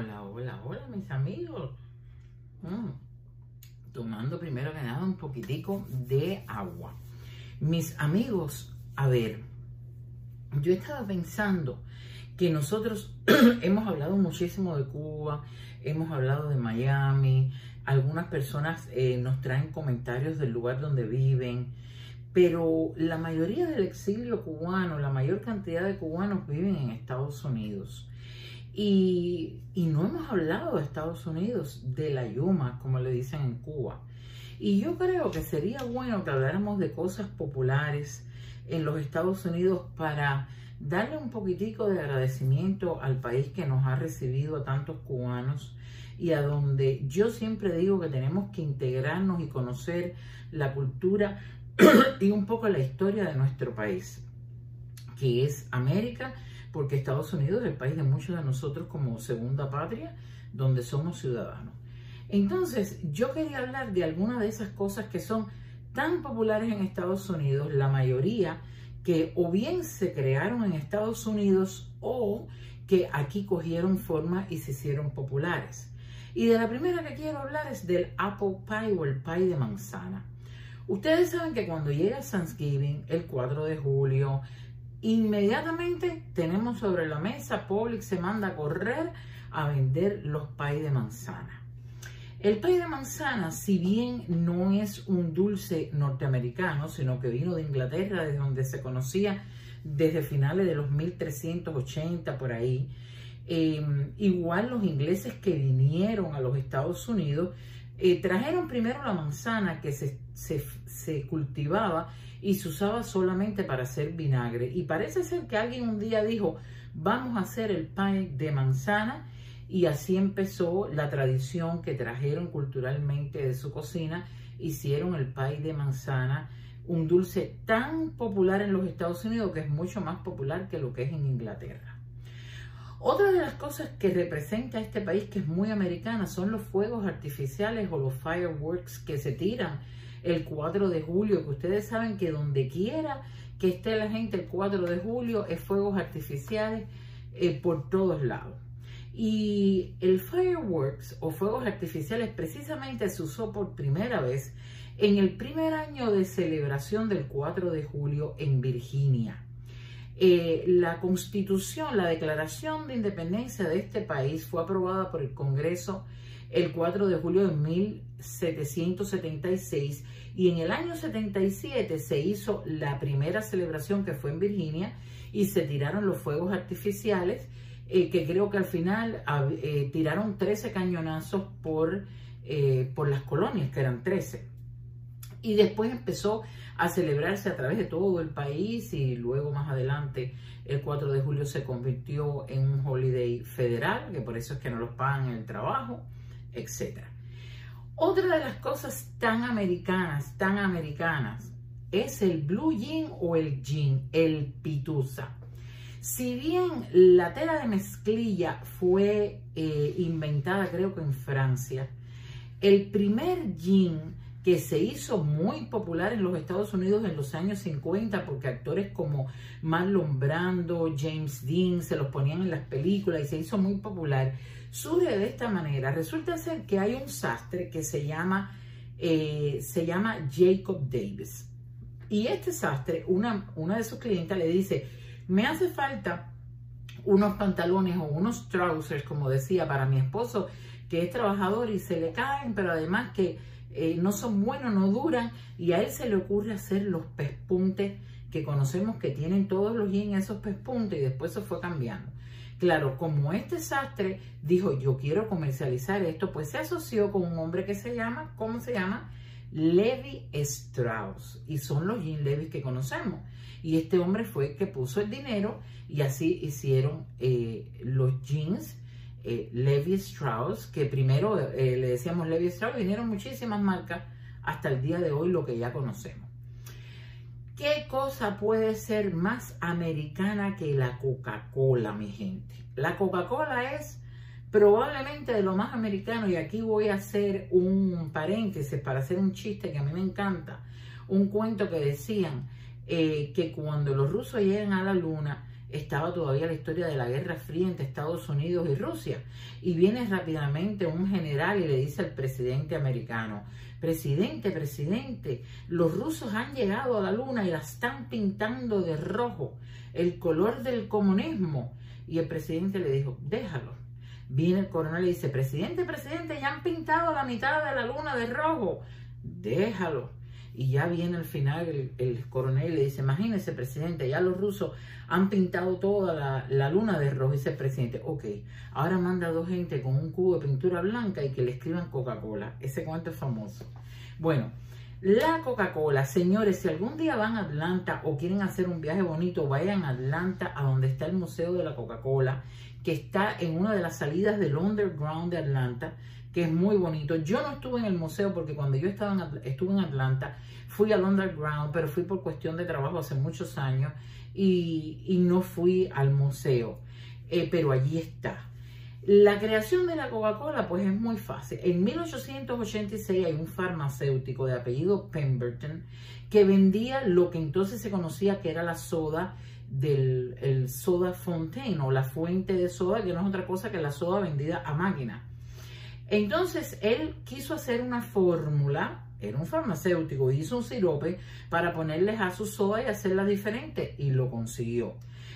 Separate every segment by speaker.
Speaker 1: Hola, hola, hola, mis amigos. Mm. Tomando primero que nada un poquitico de agua. Mis amigos, a ver, yo estaba pensando que nosotros hemos hablado muchísimo de Cuba, hemos hablado de Miami, algunas personas eh, nos traen comentarios del lugar donde viven, pero la mayoría del exilio cubano, la mayor cantidad de cubanos viven en Estados Unidos. Y, no hemos hablado de Estados Unidos, de la Yuma, como le dicen en Cuba. Y yo creo que sería bueno que habláramos de cosas populares en los Estados Unidos para darle un poquitico de agradecimiento al país que nos ha recibido a tantos cubanos y a donde yo siempre digo que tenemos que integrarnos y conocer la cultura y un poco la historia de nuestro país, que es América, porque Estados Unidos es el país de muchos de nosotros como segunda patria, donde somos ciudadanos. Entonces, yo quería hablar de algunas de esas cosas que son tan populares en Estados Unidos, la mayoría que o bien se crearon en Estados Unidos o que aquí cogieron forma y se hicieron populares. Y de la primera que quiero hablar es del apple pie o el pie de manzana. Ustedes saben que cuando llega Thanksgiving, el 4 de julio, inmediatamente tenemos sobre la mesa, Publix se manda a correr a vender los pies de manzana. El pie de manzana, si bien no es un dulce norteamericano, sino que vino de Inglaterra, desde donde se conocía desde finales de los 1380 por ahí, em, igual los ingleses que vinieron a los Estados Unidos eh, trajeron primero la manzana que se, se, cultivaba y se usaba solamente para hacer vinagre. Y parece ser que alguien un día dijo, vamos a hacer el pie de manzana. Y así empezó la tradición que trajeron culturalmente de su cocina. Hicieron el pie de manzana, un dulce tan popular en los Estados Unidos que es mucho más popular que lo que es en Inglaterra. Otra de las cosas que representa este país que es muy americana son los fuegos artificiales o los fireworks que se tiran el 4 de julio, que ustedes saben que donde quiera que esté la gente el 4 de julio es fuegos artificiales eh, por todos lados. Y el fireworks o fuegos artificiales precisamente se usó por primera vez en el primer año de celebración del 4 de julio en Virginia. Eh, la constitución, la declaración de independencia de este país fue aprobada por el Congreso el 4 de julio de 1776 y en el año 77 se hizo la primera celebración que fue en Virginia y se tiraron los fuegos artificiales eh, que creo que al final eh, tiraron 13 cañonazos por, por las colonias, que eran 13. Y después empezó a celebrarse a través de todo el país y luego más adelante el 4 de julio se convirtió en un holiday federal, que por eso es que no los pagan el trabajo, etc. Otra de las cosas tan americanas, tan americanas, es el blue jean o el jean, el pitusa. Si bien la tela de mezclilla fue eh, inventada creo que en Francia, el primer jean que se hizo muy popular en los Estados Unidos en los años 50 porque actores como Marlon Brando, James Dean se los ponían en las películas y se hizo muy popular. Surge de esta manera. Resulta ser que hay un sastre que se llama, eh, se llama Jacob Davis. Y este sastre, una, una de sus clientes le dice, me hace falta unos pantalones o unos trousers, como decía, para mi esposo, que es trabajador y se le caen, pero además que eh, no son buenos, no duran, y a él se le ocurre hacer los pespuntes que conocemos que tienen todos los jeans esos pespuntes y después se fue cambiando. Claro, como este sastre dijo, yo quiero comercializar esto, pues se asoció con un hombre que se llama, ¿cómo se llama? Levi Strauss. Y son los jeans Levi que conocemos. Y este hombre fue el que puso el dinero y así hicieron eh, los jeans eh, Levi Strauss, que primero eh, le decíamos Levi Strauss, vinieron muchísimas marcas hasta el día de hoy, lo que ya conocemos. ¿Qué cosa puede ser más americana que la Coca-Cola, mi gente? La Coca-Cola es probablemente de lo más americano, y aquí voy a hacer un paréntesis para hacer un chiste que a mí me encanta, un cuento que decían eh, que cuando los rusos llegan a la luna, estaba todavía la historia de la Guerra Fría entre Estados Unidos y Rusia. Y viene rápidamente un general y le dice al presidente americano, presidente, presidente, los rusos han llegado a la luna y la están pintando de rojo, el color del comunismo. Y el presidente le dijo, déjalo. Viene el coronel y dice, presidente, presidente, ya han pintado la mitad de la luna de rojo, déjalo. Y ya viene al final el, coronel y le dice, imagínese, presidente, ya los rusos han pintado toda la, luna de rojo. Dice el presidente, ok, ahora manda a dos gente con un cubo de pintura blanca y que le escriban Coca-Cola. Ese cuento es famoso. Bueno, la Coca-Cola, señores, si algún día van a Atlanta o quieren hacer un viaje bonito, vayan a Atlanta, a donde está el Museo de la Coca-Cola, que está en una de las salidas del Underground de Atlanta que es muy bonito. Yo no estuve en el museo porque cuando yo estaba en, estuve en Atlanta, fui al underground, pero fui por cuestión de trabajo hace muchos años y, no fui al museo. Eh, pero allí está. La creación de la Coca-Cola pues es muy fácil. En 1886 hay un farmacéutico de apellido Pemberton que vendía lo que entonces se conocía que era la soda del el soda fontaine o la fuente de soda, que no es otra cosa que la soda vendida a máquina. Entonces él quiso hacer una fórmula, era un farmacéutico, hizo un sirope para ponerles a su soda y hacerla diferente y lo consiguió.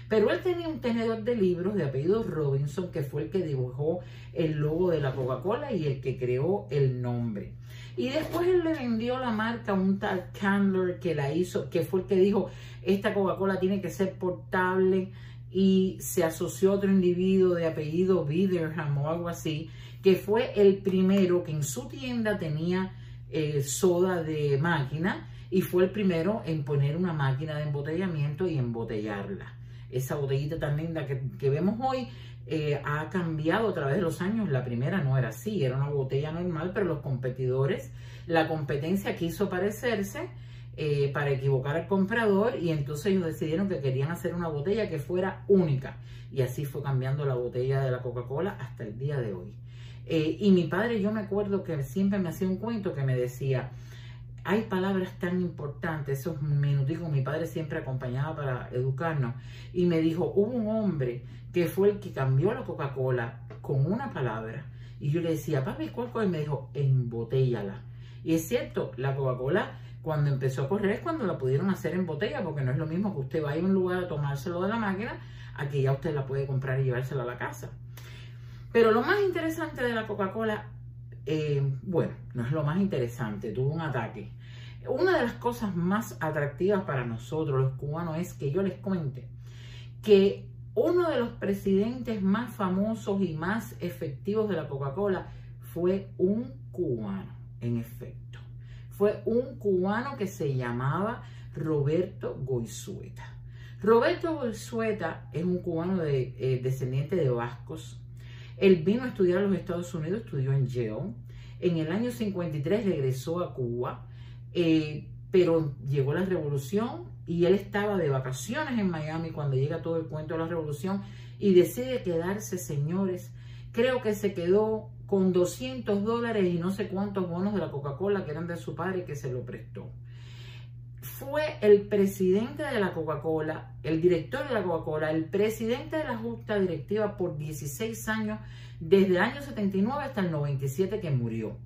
Speaker 1: Pero él tenía un tenedor de libros de apellido Robinson, que fue el que dibujó el logo de la Coca-Cola y el que creó el nombre. Y después él le vendió la marca a un tal Candler que la hizo, que fue el que dijo, esta Coca-Cola tiene que ser portable y se asoció a otro individuo de apellido Biderham o algo así, que fue el primero que en su tienda tenía eh, soda de máquina y fue el primero en poner una máquina de embotellamiento y embotellarla. Esa botellita tan linda que, vemos hoy eh, ha cambiado a través de los años. La primera no era así, era una botella normal, pero los competidores, la competencia quiso parecerse eh, para equivocar al comprador y entonces ellos decidieron que querían hacer una botella que fuera única. Y así fue cambiando la botella de la Coca-Cola hasta el día de hoy. Eh, y mi padre, yo me acuerdo que siempre me hacía un cuento que me decía, hay palabras tan importantes, esos minuticos, mi padre siempre acompañaba para educarnos, y me dijo, hubo un hombre que fue el que cambió la Coca-Cola con una palabra, y yo le decía, papi, ¿cuál cosa? Y me dijo, embotellala. Y es cierto, la Coca-Cola cuando empezó a correr es cuando la pudieron hacer en botella, porque no es lo mismo que usted vaya a un lugar a tomárselo de la máquina, a que ya usted la puede comprar y llevársela a la casa. Pero lo más interesante de la Coca-Cola, eh, bueno, no es lo más interesante, tuvo un ataque. Una de las cosas más atractivas para nosotros los cubanos es que yo les cuente que uno de los presidentes más famosos y más efectivos de la Coca-Cola fue un cubano, en efecto. Fue un cubano que se llamaba Roberto Goizueta. Roberto Goizueta es un cubano de, eh, descendiente de vascos, él vino a estudiar a los Estados Unidos, estudió en Yale. En el año 53 regresó a Cuba, eh, pero llegó la revolución y él estaba de vacaciones en Miami cuando llega todo el cuento de la revolución y decide quedarse, señores. Creo que se quedó con 200 dólares y no sé cuántos bonos de la Coca-Cola que eran de su padre que se lo prestó fue el presidente de la Coca-Cola, el director de la Coca-Cola, el presidente de la Junta Directiva por 16 años, desde el año 79 hasta el 97 que murió.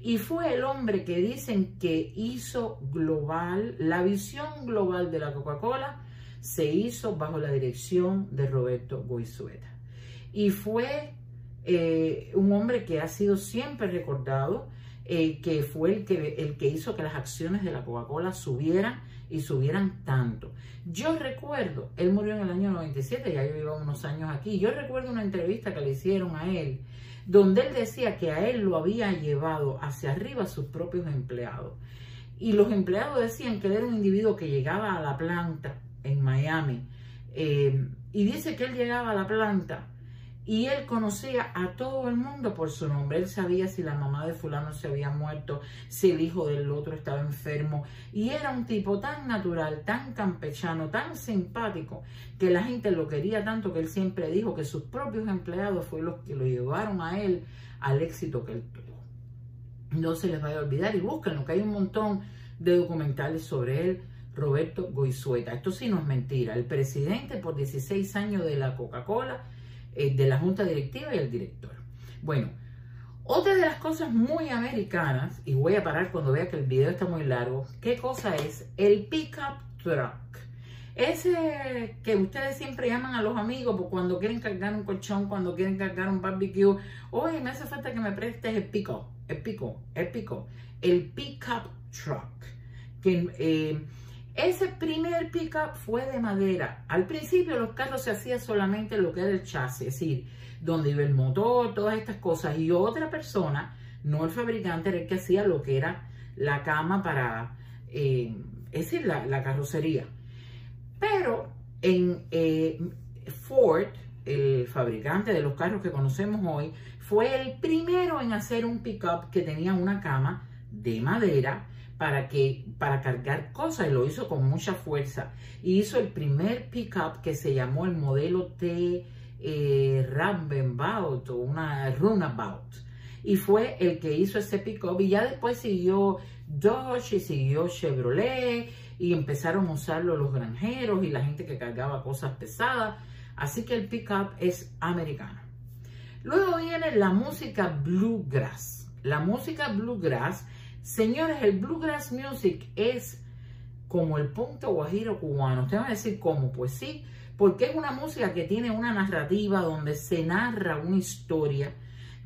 Speaker 1: Y fue el hombre que dicen que hizo global, la visión global de la Coca-Cola se hizo bajo la dirección de Roberto Goizueta. Y fue eh, un hombre que ha sido siempre recordado eh, que fue el que, el que hizo que las acciones de la Coca-Cola subieran y subieran tanto. Yo recuerdo, él murió en el año 97, ya yo iba unos años aquí, yo recuerdo una entrevista que le hicieron a él, donde él decía que a él lo había llevado hacia arriba sus propios empleados. Y los empleados decían que él era un individuo que llegaba a la planta en Miami. Eh, y dice que él llegaba a la planta y él conocía a todo el mundo por su nombre. Él sabía si la mamá de fulano se había muerto, si el hijo del otro estaba enfermo. Y era un tipo tan natural, tan campechano, tan simpático, que la gente lo quería tanto que él siempre dijo que sus propios empleados fueron los que lo llevaron a él al éxito que él tuvo. No se les vaya a olvidar y búsquenlo, que hay un montón de documentales sobre él. Roberto Goizueta. Esto sí no es mentira. El presidente por 16 años de la Coca-Cola, eh, de la junta directiva y el director. Bueno, otra de las cosas muy americanas, y voy a parar cuando vea que el video está muy largo, ¿qué cosa es? El pickup truck. Ese que ustedes siempre llaman a los amigos por cuando quieren cargar un colchón, cuando quieren cargar un barbecue. Oye, me hace falta que me prestes el pick-up, el pico, el pico, el pickup truck. Que, eh, ese primer pickup fue de madera. Al principio los carros se hacía solamente lo que era el chasis, es decir, donde iba el motor, todas estas cosas. Y otra persona, no el fabricante, era el que hacía lo que era la cama para, eh, es decir, la carrocería. Pero en eh, Ford, el fabricante de los carros que conocemos hoy, fue el primero en hacer un pickup que tenía una cama de madera para, que, para cargar cosas y lo hizo con mucha fuerza. Y hizo el primer pickup que se llamó el modelo T eh, o una Runabout. Y fue el que hizo ese pickup y ya después siguió Dodge y siguió Chevrolet y empezaron a usarlo los granjeros y la gente que cargaba cosas pesadas. Así que el pickup es americano. Luego viene la música bluegrass. La música bluegrass, señores, el bluegrass music es como el punto guajiro cubano. Ustedes van a decir cómo, pues sí, porque es una música que tiene una narrativa donde se narra una historia,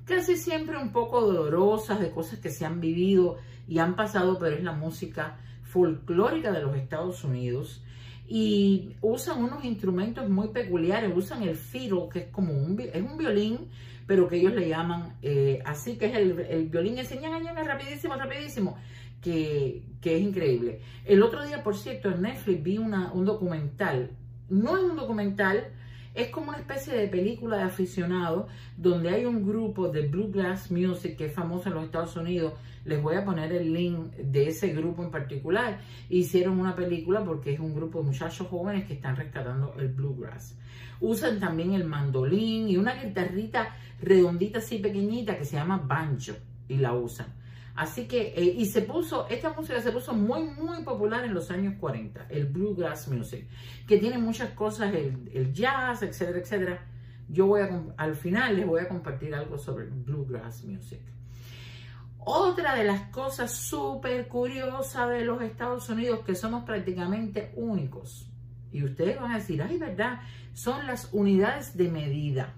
Speaker 1: casi siempre un poco dolorosa, de cosas que se han vivido y han pasado, pero es la música folclórica de los Estados Unidos y usan unos instrumentos muy peculiares, usan el fiddle, que es como un, es un violín, pero que ellos le llaman eh, así, que es el, el violín ese ñaga, rapidísimo, rapidísimo, que, que, es increíble. El otro día, por cierto, en Netflix vi una, un documental, no es un documental, es como una especie de película de aficionados donde hay un grupo de Bluegrass Music que es famoso en los Estados Unidos. Les voy a poner el link de ese grupo en particular. Hicieron una película porque es un grupo de muchachos jóvenes que están rescatando el Bluegrass. Usan también el mandolín y una guitarrita redondita así pequeñita que se llama banjo y la usan. Así que, eh, y se puso, esta música se puso muy, muy popular en los años 40, el bluegrass music, que tiene muchas cosas, el, jazz, etcétera, etcétera. Yo voy a, al final les voy a compartir algo sobre el bluegrass music. Otra de las cosas súper curiosas de los Estados Unidos que somos prácticamente únicos, y ustedes van a decir, ay, ¿verdad? Son las unidades de medida.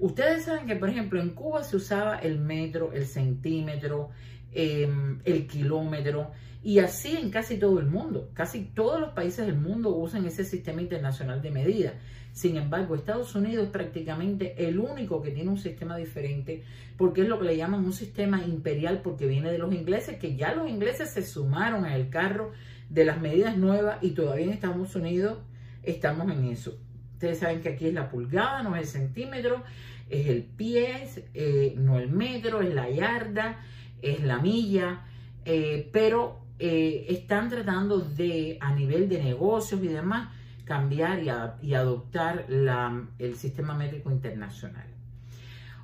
Speaker 1: Ustedes saben que, por ejemplo, en Cuba se usaba el metro, el centímetro, em, el kilómetro, y así en casi todo el mundo. Casi todos los países del mundo usan ese sistema internacional de medida. Sin embargo, Estados Unidos es prácticamente el único que tiene un sistema diferente, porque es lo que le llaman un sistema imperial, porque viene de los ingleses, que ya los ingleses se sumaron al carro de las medidas nuevas y todavía en Estados Unidos estamos en eso. Ustedes saben que aquí es la pulgada, no es el centímetro, es el pie, eh, no el metro, es la yarda, es la milla, eh, pero eh, están tratando de, a nivel de negocios y demás, cambiar y, adoptar el sistema métrico internacional.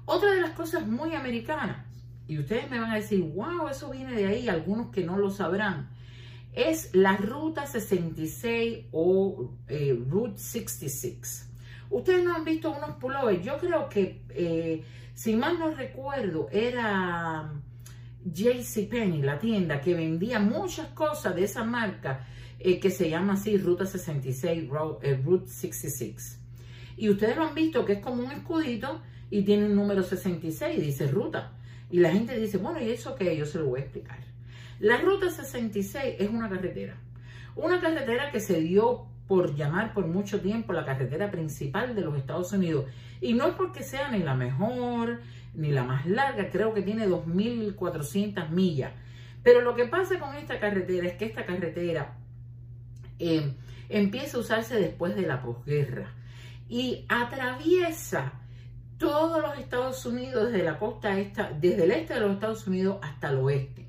Speaker 1: Otra de las cosas muy americanas, y ustedes me van a decir, wow, eso viene de ahí, algunos que no lo sabrán, es la Ruta 66 o eh, Route 66. Ustedes no han visto unos pullovers. Yo creo que, eh, si mal no recuerdo, era JCPenney, la tienda que vendía muchas cosas de esa marca eh, que se llama así Ruta 66, Route 66. Y ustedes lo han visto que es como un escudito y tiene un número 66 y dice ruta. Y la gente dice, bueno, ¿y eso qué? Yo se lo voy a explicar. La Ruta 66 es una carretera. Una carretera que se dio por llamar por mucho tiempo la carretera principal de los Estados Unidos. Y no es porque sea ni la mejor ni la más larga, creo que tiene 2.400 millas. Pero lo que pasa con esta carretera es que esta carretera eh, empieza a usarse después de la posguerra y atraviesa todos los Estados Unidos desde la costa esta, desde el este de los Estados Unidos hasta el oeste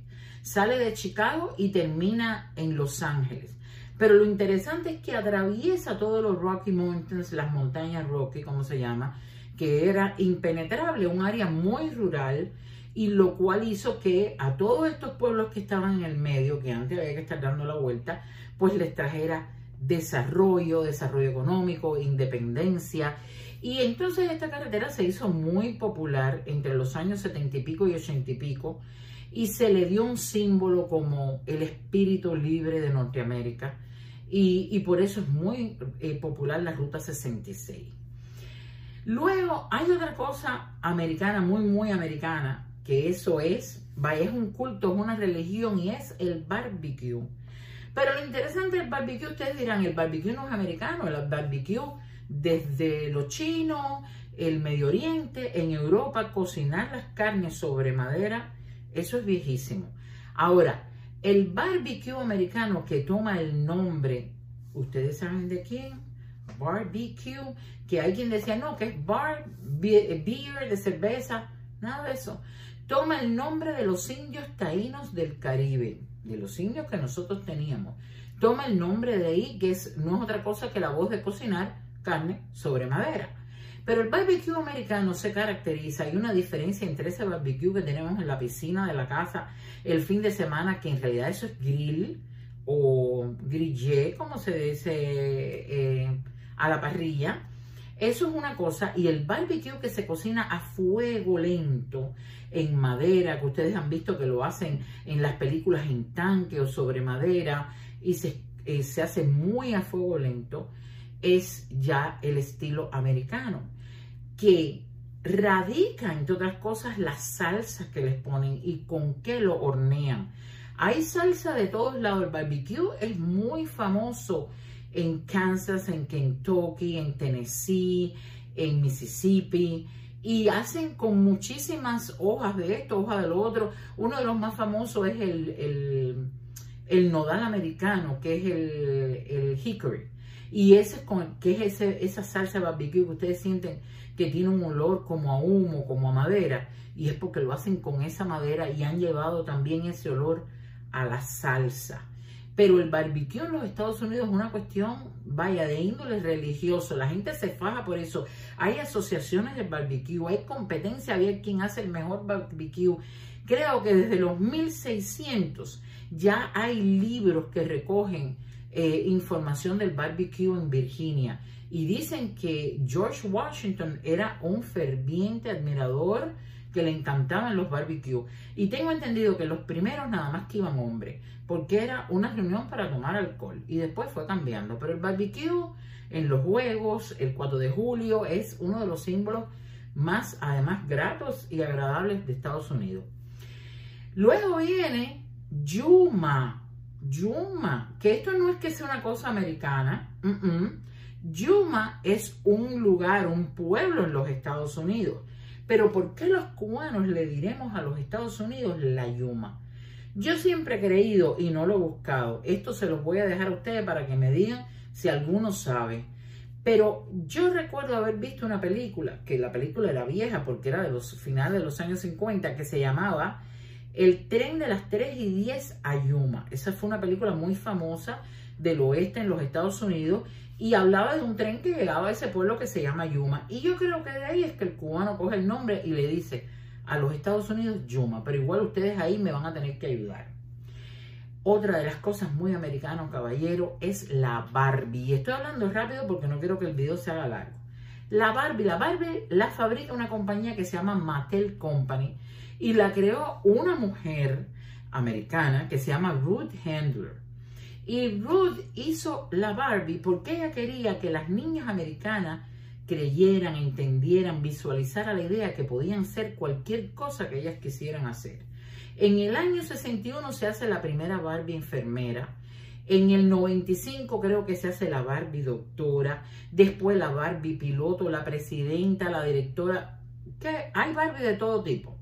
Speaker 1: sale de Chicago y termina en Los Ángeles. Pero lo interesante es que atraviesa todos los Rocky Mountains, las montañas Rocky, como se llama, que era impenetrable, un área muy rural y lo cual hizo que a todos estos pueblos que estaban en el medio, que antes había que estar dando la vuelta, pues les trajera desarrollo, desarrollo económico, independencia. Y entonces esta carretera se hizo muy popular entre los años 70 y pico y 80 y pico y se le dio un símbolo como el espíritu libre de Norteamérica y, por eso es muy eh, popular la Ruta 66. Luego hay otra cosa americana, muy, muy americana, que eso es, es un culto, es una religión y es el barbecue. Pero lo interesante del barbecue, ustedes dirán, el barbecue no es americano, el barbecue desde los chinos, el Medio Oriente, en Europa, cocinar las carnes sobre madera, eso es viejísimo. Ahora, el barbecue americano que toma el nombre, ¿ustedes saben de quién? Barbecue, que alguien decía, no, que es bar, beer de cerveza, nada de eso. Toma el nombre de los indios taínos del Caribe, de los indios que nosotros teníamos. Toma el nombre de ahí, que es, no es otra cosa que la voz de cocinar carne sobre madera. Pero el barbecue americano se caracteriza, hay una diferencia entre ese barbecue que tenemos en la piscina de la casa el fin de semana, que en realidad eso es grill o grillé, como se dice, eh, a la parrilla. Eso es una cosa. Y el barbecue que se cocina a fuego lento, en madera, que ustedes han visto que lo hacen en las películas en tanque o sobre madera, y se, eh, se hace muy a fuego lento, es ya el estilo americano que radica, entre otras cosas, las salsas que les ponen y con qué lo hornean. Hay salsa de todos lados. El barbecue es muy famoso en Kansas, en Kentucky, en Tennessee, en Mississippi. Y hacen con muchísimas hojas de esto, hojas de lo otro. Uno de los más famosos es el, el, nodal americano, que es el, el hickory. Y ese es con, que es ese, esa salsa barbecue que ustedes sienten que tiene un olor como a humo, como a madera, y es porque lo hacen con esa madera y han llevado también ese olor a la salsa. Pero el barbecue en los Estados Unidos es una cuestión, vaya, de índole religioso. La gente se faja por eso. Hay asociaciones de barbecue, hay competencia a ver quién hace el mejor barbecue. Creo que desde los 1600 ya hay libros que recogen eh, información del barbecue en Virginia. Y dicen que George Washington era un ferviente admirador que le encantaban los barbecues. Y tengo entendido que los primeros nada más que iban hombres, porque era una reunión para tomar alcohol. Y después fue cambiando. Pero el barbecue en los juegos, el 4 de julio, es uno de los símbolos más, además, gratos y agradables de Estados Unidos. Luego viene Yuma. Yuma, que esto no es que sea una cosa americana. Yuma es un lugar, un pueblo en los Estados Unidos. Pero ¿por qué los cubanos le diremos a los Estados Unidos la Yuma? Yo siempre he creído y no lo he buscado. Esto se los voy a dejar a ustedes para que me digan si alguno sabe. Pero yo recuerdo haber visto una película, que la película era vieja porque era de los finales de los años 50, que se llamaba El tren de las 3 y 10 a Yuma. Esa fue una película muy famosa del oeste en los Estados Unidos y hablaba de un tren que llegaba a ese pueblo que se llama Yuma. Y yo creo que de ahí es que el cubano coge el nombre y le dice a los Estados Unidos Yuma, pero igual ustedes ahí me van a tener que ayudar. Otra de las cosas muy americanas, caballero, es la Barbie. Y estoy hablando rápido porque no quiero que el video se haga largo. La Barbie, la Barbie la fabrica una compañía que se llama Mattel Company y la creó una mujer americana que se llama Ruth Handler. Y Ruth hizo la Barbie porque ella quería que las niñas americanas creyeran, entendieran, visualizaran la idea que podían ser cualquier cosa que ellas quisieran hacer. En el año 61 se hace la primera Barbie enfermera. En el 95 creo que se hace la Barbie doctora. Después la Barbie piloto, la presidenta, la directora. Que hay Barbie de todo tipo.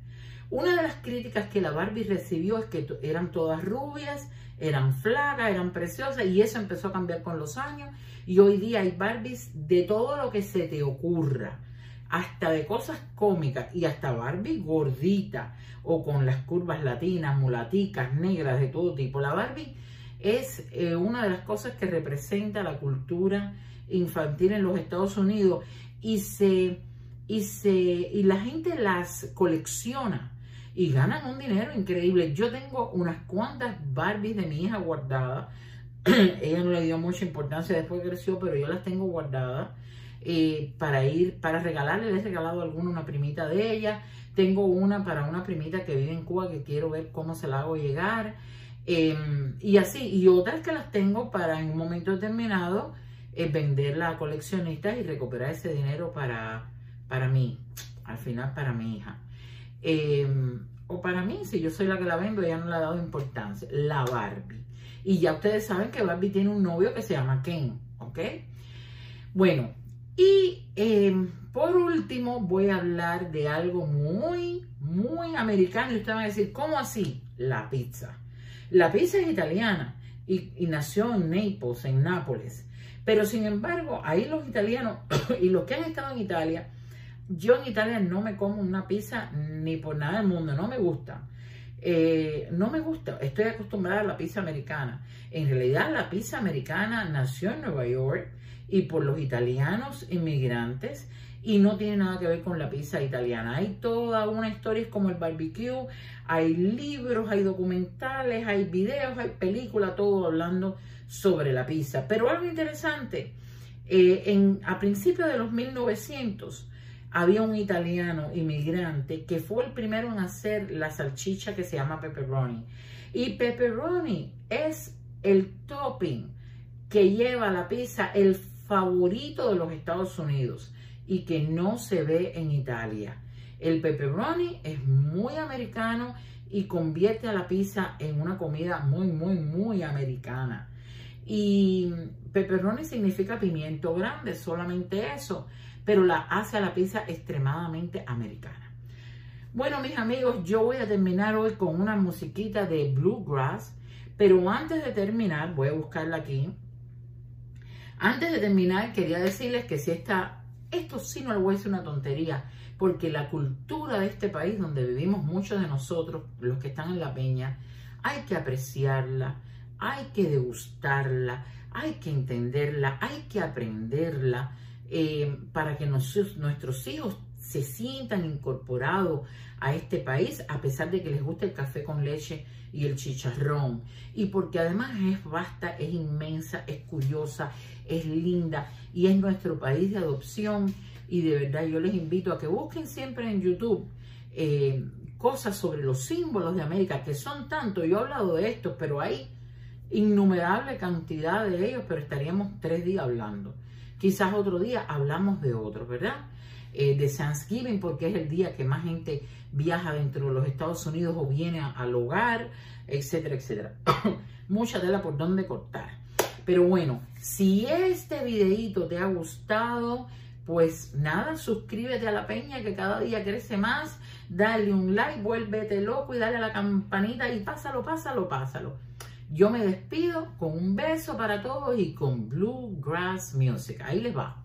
Speaker 1: Una de las críticas que la Barbie recibió es que eran todas rubias, eran flacas, eran preciosas y eso empezó a cambiar con los años y hoy día hay Barbies de todo lo que se te ocurra, hasta de cosas cómicas y hasta Barbie gordita o con las curvas latinas, mulaticas, negras, de todo tipo. La Barbie es eh, una de las cosas que representa la cultura infantil en los Estados Unidos y se y se y la gente las colecciona y ganan un dinero increíble. Yo tengo unas cuantas Barbies de mi hija guardadas. Ella no le dio mucha importancia después que creció, pero yo las tengo guardadas eh, para ir, para regalarle. Le he regalado alguna una primita de ella. Tengo una para una primita que vive en Cuba que quiero ver cómo se la hago llegar. Em, y así, y otras que las tengo para en un momento determinado eh, venderla a coleccionistas y recuperar ese dinero para, para mí, al final para mi hija. Em, o para mí, si yo soy la que la vendo, ella no le ha dado importancia. La Barbie. Y ya ustedes saben que Barbie tiene un novio que se llama Ken, ¿ok? Bueno, y em, por último voy a hablar de algo muy, muy americano. Y ustedes van a decir, ¿cómo así? La pizza. La pizza es italiana y, y nació en Naples, en Nápoles. Pero sin embargo, ahí los italianos y los que han estado en Italia yo en Italia no me como una pizza ni por nada del mundo, no me gusta. Eh, no me gusta, estoy acostumbrada a la pizza americana. En realidad la pizza americana nació en Nueva York y por los italianos inmigrantes y no tiene nada que ver con la pizza italiana. Hay toda una historia como el barbecue, hay libros, hay documentales, hay videos, hay películas, todo hablando sobre la pizza. Pero algo interesante, eh, en, a principios de los 1900, había un italiano inmigrante que fue el primero en hacer la salchicha que se llama pepperoni. Y pepperoni es el topping que lleva la pizza el favorito de los Estados Unidos y que no se ve en Italia. El pepperoni es muy americano y convierte a la pizza en una comida muy, muy, muy americana. Y pepperoni significa pimiento grande, solamente eso pero la hace a la pizza extremadamente americana. Bueno, mis amigos, yo voy a terminar hoy con una musiquita de bluegrass, pero antes de terminar, voy a buscarla aquí. Antes de terminar, quería decirles que si está, esto sí no le voy a una tontería, porque la cultura de este país donde vivimos muchos de nosotros, los que están en la peña, hay que apreciarla, hay que degustarla, hay que entenderla, hay que aprenderla eh, para que nuestros hijos se sientan incorporados a este país, a pesar de que les guste el café con leche y el chicharrón. Y porque además es vasta, es inmensa, es curiosa, es linda y es nuestro país de adopción. Y de verdad yo les invito a que busquen siempre en YouTube eh, cosas sobre los símbolos de América, que son tantos. Yo he hablado de estos, pero hay innumerable cantidad de ellos, pero estaríamos tres días hablando. Quizás otro día hablamos de otro, ¿verdad? Eh, de Thanksgiving, porque es el día que más gente viaja dentro de los Estados Unidos o viene al hogar, etcétera, etcétera. Mucha tela por donde cortar. Pero bueno, si este videito te ha gustado, pues nada, suscríbete a la peña que cada día crece más, dale un like, vuélvete loco y dale a la campanita y pásalo, pásalo, pásalo. Yo me despido con un beso para todos y con Bluegrass Music. Ahí les va.